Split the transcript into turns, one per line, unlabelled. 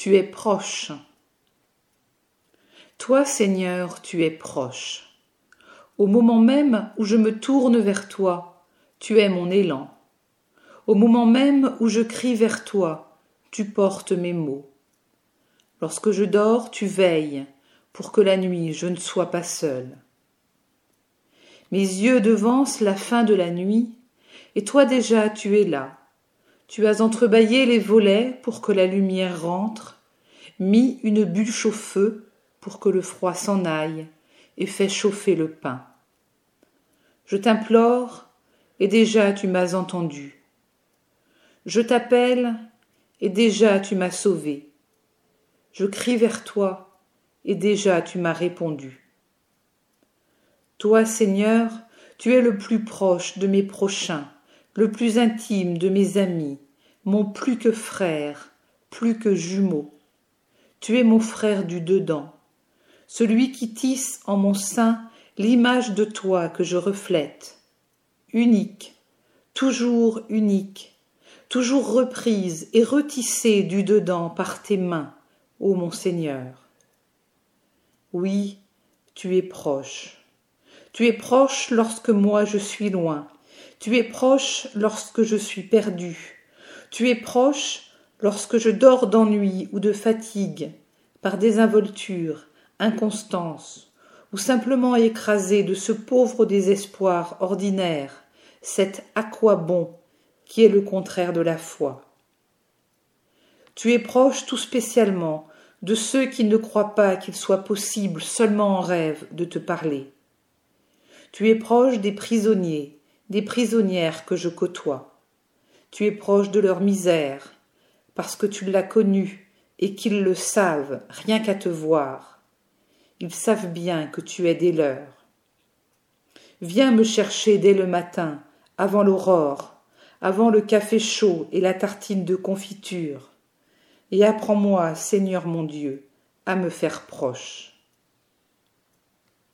tu es proche. Toi, Seigneur, tu es proche. Au moment même où je me tourne vers toi, tu es mon élan. Au moment même où je crie vers toi, tu portes mes mots. Lorsque je dors, tu veilles, pour que la nuit je ne sois pas seul. Mes yeux devancent la fin de la nuit, et toi déjà tu es là. Tu as entrebâillé les volets pour que la lumière rentre, mis une bûche au feu pour que le froid s'en aille, et fait chauffer le pain. Je t'implore, et déjà tu m'as entendu. Je t'appelle, et déjà tu m'as sauvé. Je crie vers toi, et déjà tu m'as répondu. Toi, Seigneur, tu es le plus proche de mes prochains, le plus intime de mes amis, mon plus que frère, plus que jumeau. Tu es mon frère du dedans, celui qui tisse en mon sein l'image de toi que je reflète, unique, toujours unique, toujours reprise et retissée du dedans par tes mains, ô mon Seigneur. Oui, tu es proche. Tu es proche lorsque moi je suis loin. Tu es proche lorsque je suis perdu. Tu es proche lorsque je dors d'ennui ou de fatigue, par désinvolture, inconstance, ou simplement écrasé de ce pauvre désespoir ordinaire, cet à quoi bon qui est le contraire de la foi. Tu es proche tout spécialement de ceux qui ne croient pas qu'il soit possible seulement en rêve de te parler. Tu es proche des prisonniers, des prisonnières que je côtoie. Tu es proche de leur misère, parce que tu l'as connue et qu'ils le savent rien qu'à te voir. Ils savent bien que tu es des leurs. Viens me chercher dès le matin, avant l'aurore, avant le café chaud et la tartine de confiture, et apprends-moi, Seigneur mon Dieu, à me faire proche.